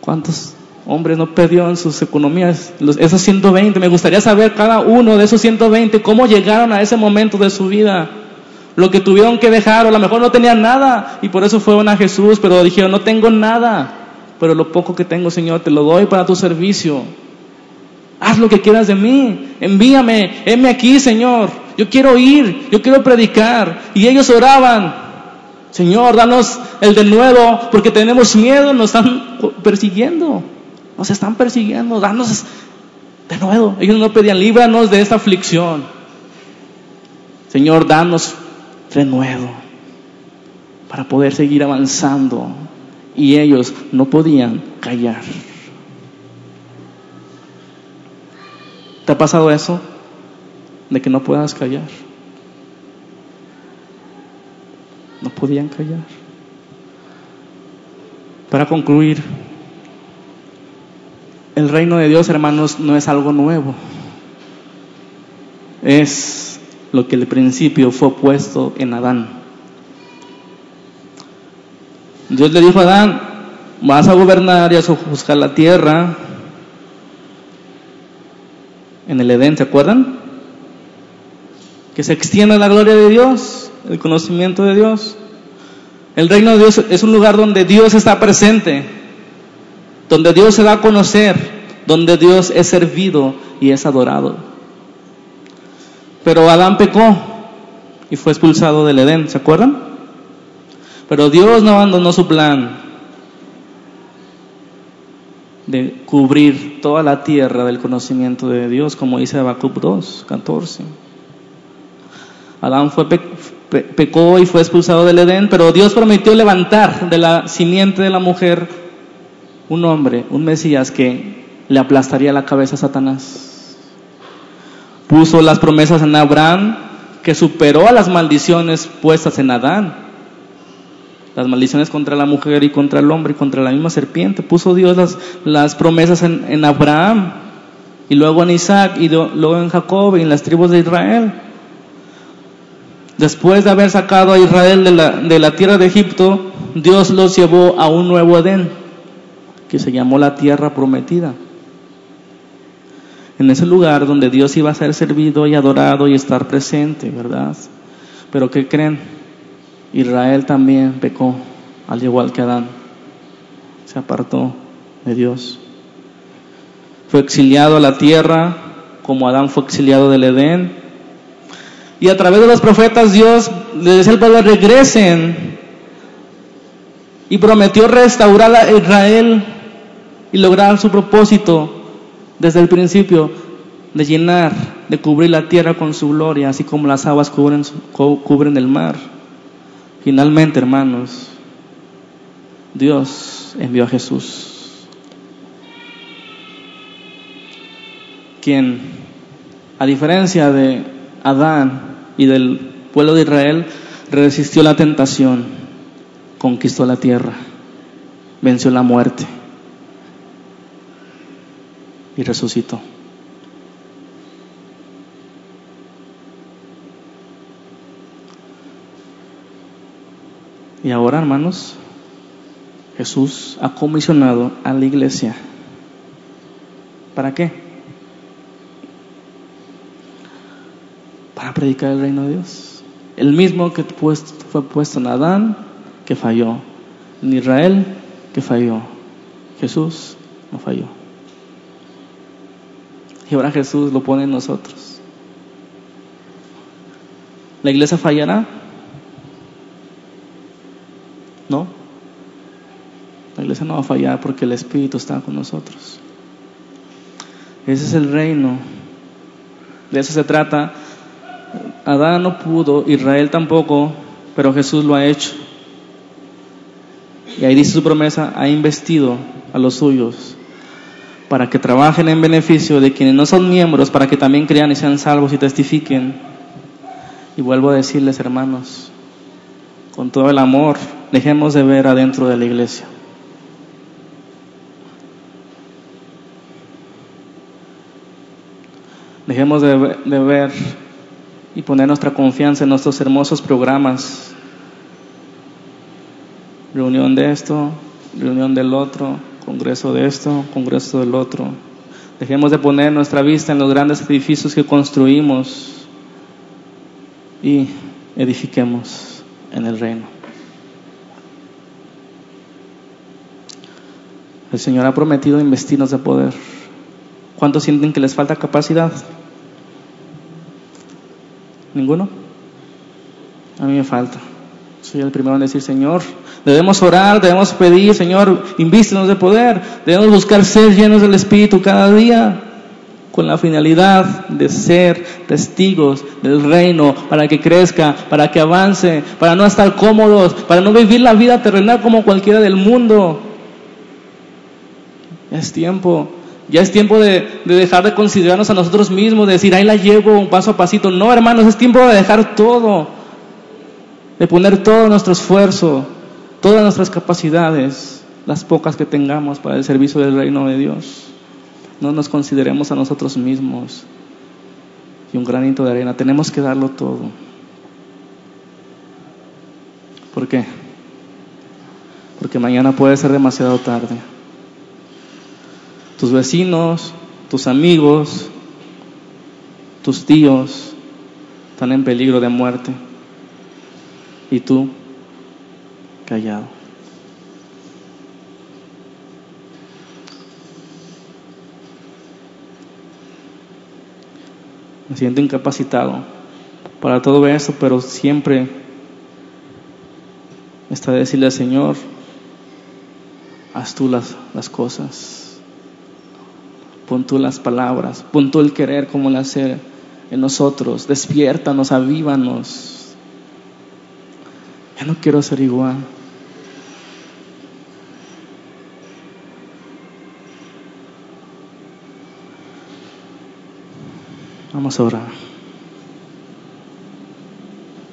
¿Cuántos hombres no perdieron sus economías? esos 120, me gustaría saber cada uno de esos 120 cómo llegaron a ese momento de su vida lo que tuvieron que dejar, o a lo mejor no tenían nada y por eso fueron a Jesús, pero dijeron, no tengo nada, pero lo poco que tengo, Señor, te lo doy para tu servicio. Haz lo que quieras de mí, envíame, heme aquí, Señor. Yo quiero ir, yo quiero predicar. Y ellos oraban, Señor, danos el de nuevo, porque tenemos miedo, nos están persiguiendo, nos están persiguiendo, danos de nuevo. Ellos no pedían, líbranos de esta aflicción. Señor, danos renuevo para poder seguir avanzando y ellos no podían callar. ¿Te ha pasado eso? De que no puedas callar. No podían callar. Para concluir, el reino de Dios, hermanos, no es algo nuevo. Es lo que al principio fue puesto en Adán. Dios le dijo a Adán, vas a gobernar y a buscar la tierra en el Edén, ¿se acuerdan? Que se extienda la gloria de Dios, el conocimiento de Dios. El reino de Dios es un lugar donde Dios está presente, donde Dios se da a conocer, donde Dios es servido y es adorado. Pero Adán pecó y fue expulsado del Edén, ¿se acuerdan? Pero Dios no abandonó su plan de cubrir toda la tierra del conocimiento de Dios, como dice Habacuc 2, 14. Adán fue pecó y fue expulsado del Edén, pero Dios prometió levantar de la simiente de la mujer un hombre, un Mesías que le aplastaría la cabeza a Satanás. Puso las promesas en Abraham que superó a las maldiciones puestas en Adán. Las maldiciones contra la mujer y contra el hombre y contra la misma serpiente. Puso Dios las, promesas en, en, Abraham y luego en Isaac y luego en Jacob y en las tribus de Israel. Después de haber sacado a Israel de la, de la tierra de Egipto, Dios los llevó a un nuevo Edén, que se llamó la tierra prometida en ese lugar donde Dios iba a ser servido y adorado y estar presente, ¿verdad? Pero ¿qué creen? Israel también pecó, al igual que Adán. Se apartó de Dios. Fue exiliado a la tierra, como Adán fue exiliado del Edén. Y a través de los profetas Dios le decía al pueblo, regresen. Y prometió restaurar a Israel y lograr su propósito desde el principio de llenar, de cubrir la tierra con su gloria, así como las aguas cubren, cubren el mar. Finalmente, hermanos, Dios envió a Jesús, quien A diferencia de Adán y del pueblo de Israel, resistió la tentación, conquistó la tierra, venció la muerte y resucitó. Y ahora, hermanos, Jesús ha comisionado a la iglesia. ¿Para qué? Para predicar el reino de Dios. El mismo que fue puesto en Adán, que falló. En Israel, que falló. Jesús no falló. Y ahora Jesús lo pone en nosotros. ¿La iglesia fallará? No. La iglesia no va a fallar porque el Espíritu está con nosotros. Ese es el reino. De eso se trata. Adán no pudo, Israel tampoco, pero Jesús lo ha hecho. Y ahí dice su promesa, ha investido a los suyos para que trabajen en beneficio de quienes no son miembros, para que también crean y sean salvos y testifiquen. Y vuelvo a decirles, hermanos, con todo el amor, dejemos de ver adentro de la iglesia. Dejemos de, ver y poner nuestra confianza en nuestros hermosos programas. Reunión de esto, reunión del otro, congreso de esto, congreso del otro. Dejemos de poner nuestra vista en los grandes edificios que construimos y edifiquemos en el reino. El Señor ha prometido investirnos de poder. ¿Cuántos sienten que les falta capacidad? ¿Ninguno? A mí me falta. Soy el primero en decir, Señor, debemos orar, debemos pedir, Señor, invístenos de poder, debemos buscar ser llenos del Espíritu cada día con la finalidad de ser testigos del reino, para que crezca, para que avance, para no estar cómodos, para no vivir la vida terrenal como cualquiera del mundo. Es tiempo ya es tiempo de, dejar de considerarnos a nosotros mismos, de decir, ahí la llevo un paso a pasito. No, hermanos, es tiempo de dejar todo, de poner todo nuestro esfuerzo, todas nuestras capacidades, las pocas que tengamos para el servicio del reino de Dios. No nos consideremos a nosotros mismos y un granito de arena. Tenemos que darlo todo. ¿Por qué? Porque mañana puede ser demasiado tarde tus vecinos, tus amigos, tus tíos están en peligro de muerte. Y tú, callado. Me siento incapacitado para todo eso, pero siempre está decirle al Señor, haz tú las, las cosas. Pon tú las palabras, pon tú el querer como el hacer en nosotros. Despiértanos, avívanos. Ya no quiero ser igual. Vamos a orar.